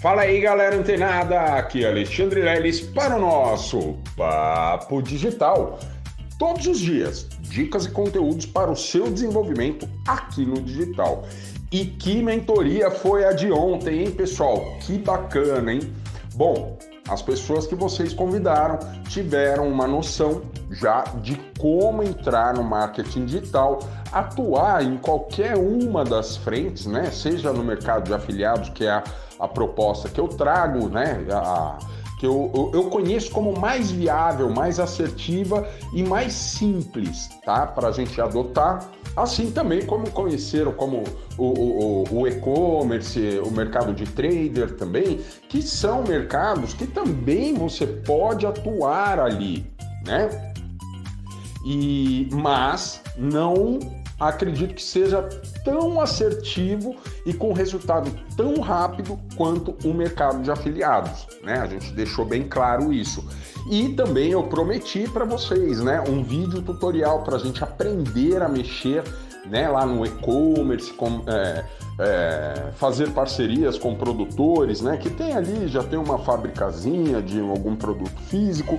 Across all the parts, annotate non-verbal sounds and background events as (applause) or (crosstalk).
Fala aí, galera antenada! Aqui é Alexandre Leles para o nosso Papo Digital. Todos os dias, dicas e conteúdos para o seu desenvolvimento aqui no digital. E que mentoria foi a de ontem, hein, pessoal? Que bacana, hein? Bom, as pessoas que vocês convidaram tiveram uma noção já de como entrar no marketing digital, atuar em qualquer uma das frentes, né? Seja no mercado de afiliados, que é a, a proposta que eu trago, né? A, que eu, eu, conheço como mais viável, mais assertiva e mais simples, tá? Para a gente adotar. Assim também como conheceram como o, o, o e-commerce, o mercado de trader também, que são mercados que também você pode atuar ali, né? E, mas não acredito que seja tão assertivo e com resultado tão rápido quanto o mercado de afiliados, né? A gente deixou bem claro isso. E também eu prometi para vocês, né, um vídeo tutorial para a gente aprender a mexer, né, lá no e-commerce, é, é, fazer parcerias com produtores, né, que tem ali já tem uma fabricazinha de algum produto físico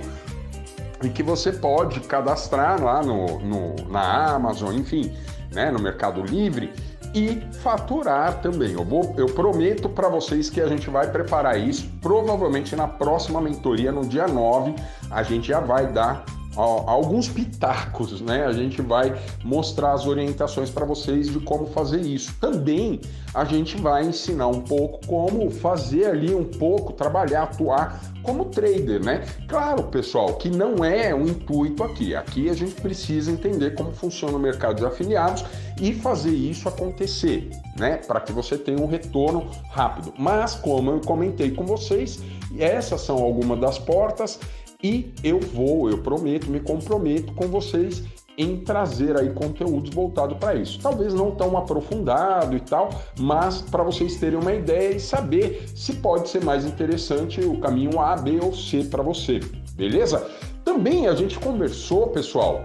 e que você pode cadastrar lá no, no na Amazon, enfim, né, no Mercado Livre e faturar também. Eu, vou, eu prometo para vocês que a gente vai preparar isso. Provavelmente na próxima mentoria, no dia 9, a gente já vai dar alguns pitacos, né? A gente vai mostrar as orientações para vocês de como fazer isso. Também a gente vai ensinar um pouco como fazer ali um pouco, trabalhar, atuar como trader, né? Claro, pessoal, que não é o intuito aqui. Aqui a gente precisa entender como funciona o mercado de afiliados e fazer isso acontecer, né? Para que você tenha um retorno rápido. Mas, como eu comentei com vocês, essas são algumas das portas e eu vou, eu prometo, me comprometo com vocês em trazer aí conteúdos voltados para isso. Talvez não tão aprofundado e tal, mas para vocês terem uma ideia e saber se pode ser mais interessante o caminho A, B ou C para você. Beleza? Também a gente conversou, pessoal.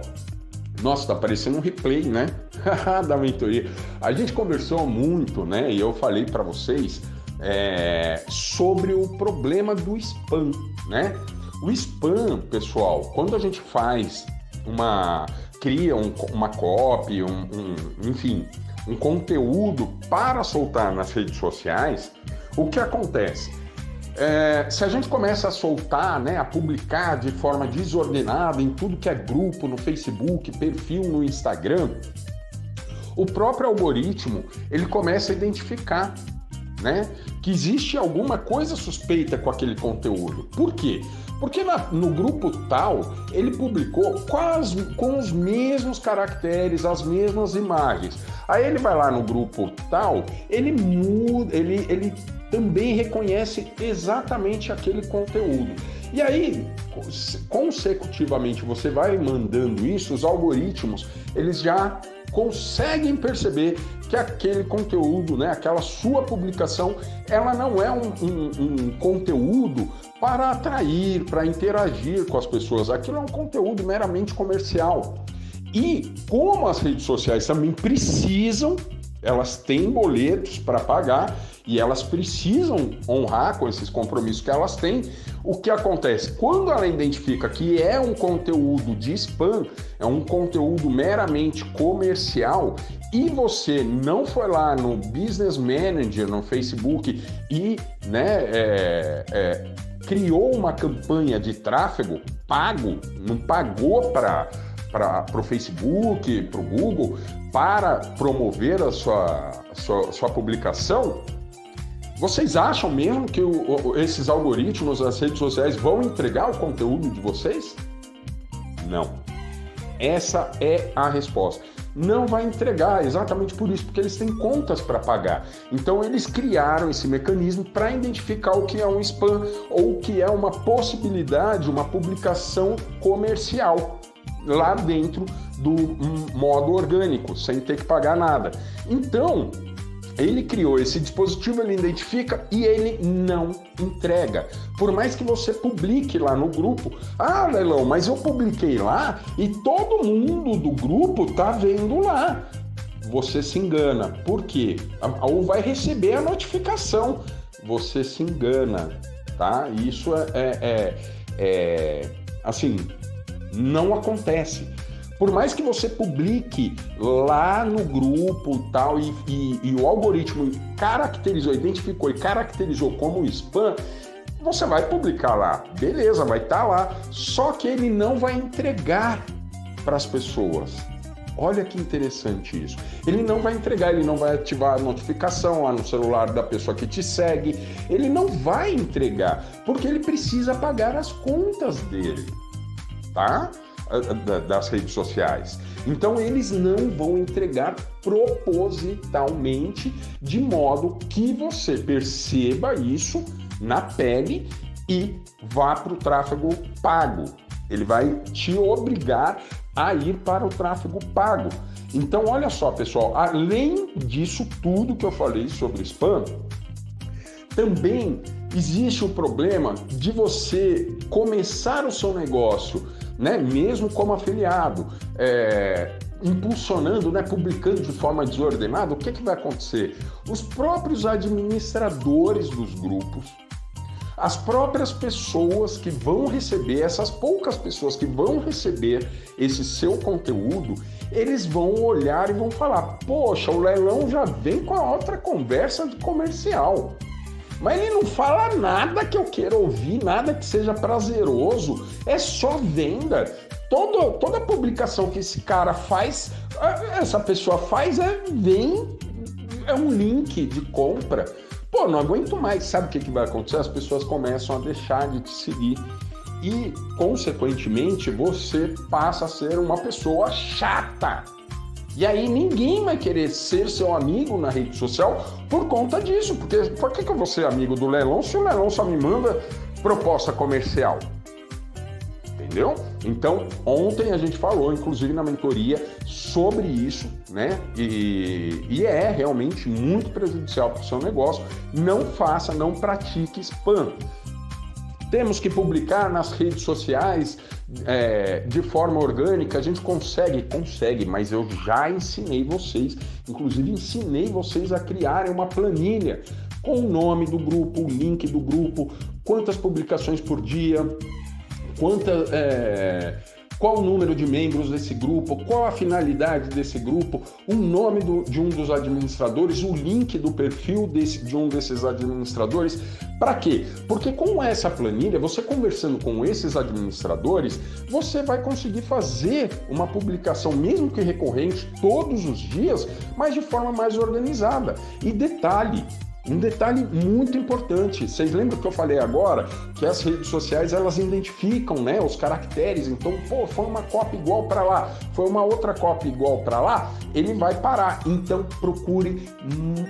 Nossa, tá parecendo um replay, né? (laughs) da mentoria. A gente conversou muito, né? E eu falei para vocês é, sobre o problema do spam, né? O spam, pessoal, quando a gente faz uma cria um, uma copy, um, um, enfim, um conteúdo para soltar nas redes sociais, o que acontece? É, se a gente começa a soltar, né, a publicar de forma desordenada em tudo que é grupo, no Facebook, perfil no Instagram, o próprio algoritmo ele começa a identificar né, que existe alguma coisa suspeita com aquele conteúdo. Por quê? Porque na, no grupo tal ele publicou quase com os mesmos caracteres, as mesmas imagens. Aí ele vai lá no grupo tal, ele muda, ele, ele também reconhece exatamente aquele conteúdo. E aí, consecutivamente, você vai mandando isso, os algoritmos, eles já conseguem perceber que aquele conteúdo, né, aquela sua publicação, ela não é um, um, um conteúdo para atrair, para interagir com as pessoas. Aquilo é um conteúdo meramente comercial. E como as redes sociais também precisam, elas têm boletos para pagar e elas precisam honrar com esses compromissos que elas têm. O que acontece? Quando ela identifica que é um conteúdo de spam, é um conteúdo meramente comercial, e você não foi lá no Business Manager, no Facebook, e né, é, é, criou uma campanha de tráfego pago, não pagou para para o Facebook, para o Google, para promover a sua, sua, sua publicação, vocês acham mesmo que o, esses algoritmos das redes sociais vão entregar o conteúdo de vocês? Não. Essa é a resposta. Não vai entregar, exatamente por isso, porque eles têm contas para pagar. Então eles criaram esse mecanismo para identificar o que é um spam ou o que é uma possibilidade, uma publicação comercial lá dentro do modo orgânico, sem ter que pagar nada. Então, ele criou esse dispositivo, ele identifica e ele não entrega. Por mais que você publique lá no grupo, ah, Leilão, mas eu publiquei lá e todo mundo do grupo tá vendo lá. Você se engana. Por quê? Ou vai receber a notificação você se engana, tá? Isso é, é, é, é assim, não acontece. Por mais que você publique lá no grupo tal e, e, e o algoritmo caracterizou, identificou e caracterizou como spam, você vai publicar lá, beleza, vai estar tá lá. Só que ele não vai entregar para as pessoas. Olha que interessante isso. Ele não vai entregar, ele não vai ativar a notificação lá no celular da pessoa que te segue. Ele não vai entregar, porque ele precisa pagar as contas dele, tá? das redes sociais. Então eles não vão entregar propositalmente de modo que você perceba isso na pele e vá para o tráfego pago. Ele vai te obrigar a ir para o tráfego pago. Então, olha só, pessoal, além disso tudo que eu falei sobre spam, também existe o problema de você começar o seu negócio né, mesmo como afiliado, é, impulsionando, né, publicando de forma desordenada, o que, que vai acontecer? Os próprios administradores dos grupos, as próprias pessoas que vão receber, essas poucas pessoas que vão receber esse seu conteúdo, eles vão olhar e vão falar: Poxa, o leilão já vem com a outra conversa de comercial. Mas ele não fala nada que eu queira ouvir, nada que seja prazeroso. É só venda. Todo, toda publicação que esse cara faz, essa pessoa faz, é vem, é um link de compra. Pô, não aguento mais. Sabe o que, que vai acontecer? As pessoas começam a deixar de te seguir. E, consequentemente, você passa a ser uma pessoa chata. E aí ninguém vai querer ser seu amigo na rede social por conta disso. Porque por que, que eu vou ser amigo do Leilão se o Leilão só me manda proposta comercial? Entendeu? Então, ontem a gente falou, inclusive na mentoria, sobre isso, né? E, e é realmente muito prejudicial para o seu negócio. Não faça, não pratique spam. Temos que publicar nas redes sociais é, de forma orgânica, a gente consegue, consegue, mas eu já ensinei vocês, inclusive ensinei vocês a criarem uma planilha com o nome do grupo, o link do grupo, quantas publicações por dia, quanta. É, qual o número de membros desse grupo, qual a finalidade desse grupo, o nome do, de um dos administradores, o link do perfil desse, de um desses administradores. Para quê? Porque com essa planilha, você conversando com esses administradores, você vai conseguir fazer uma publicação, mesmo que recorrente, todos os dias, mas de forma mais organizada. E detalhe, um detalhe muito importante, vocês lembram que eu falei agora que as redes sociais elas identificam, né, os caracteres. Então, pô, foi uma cópia igual para lá, foi uma outra cópia igual para lá, ele vai parar. Então, procure hum,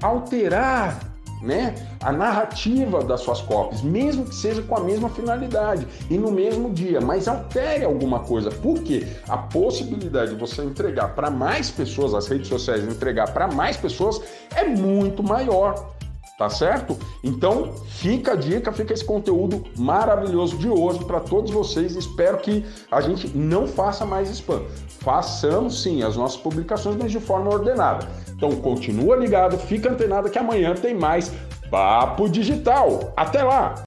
alterar né, a narrativa das suas cópias, mesmo que seja com a mesma finalidade e no mesmo dia, mas altere alguma coisa, porque a possibilidade de você entregar para mais pessoas, as redes sociais entregar para mais pessoas é muito maior. Tá certo? Então, fica a dica, fica esse conteúdo maravilhoso de hoje para todos vocês. Espero que a gente não faça mais spam. Façamos sim as nossas publicações, mas de forma ordenada. Então continua ligado, fica antenado que amanhã tem mais Papo Digital. Até lá!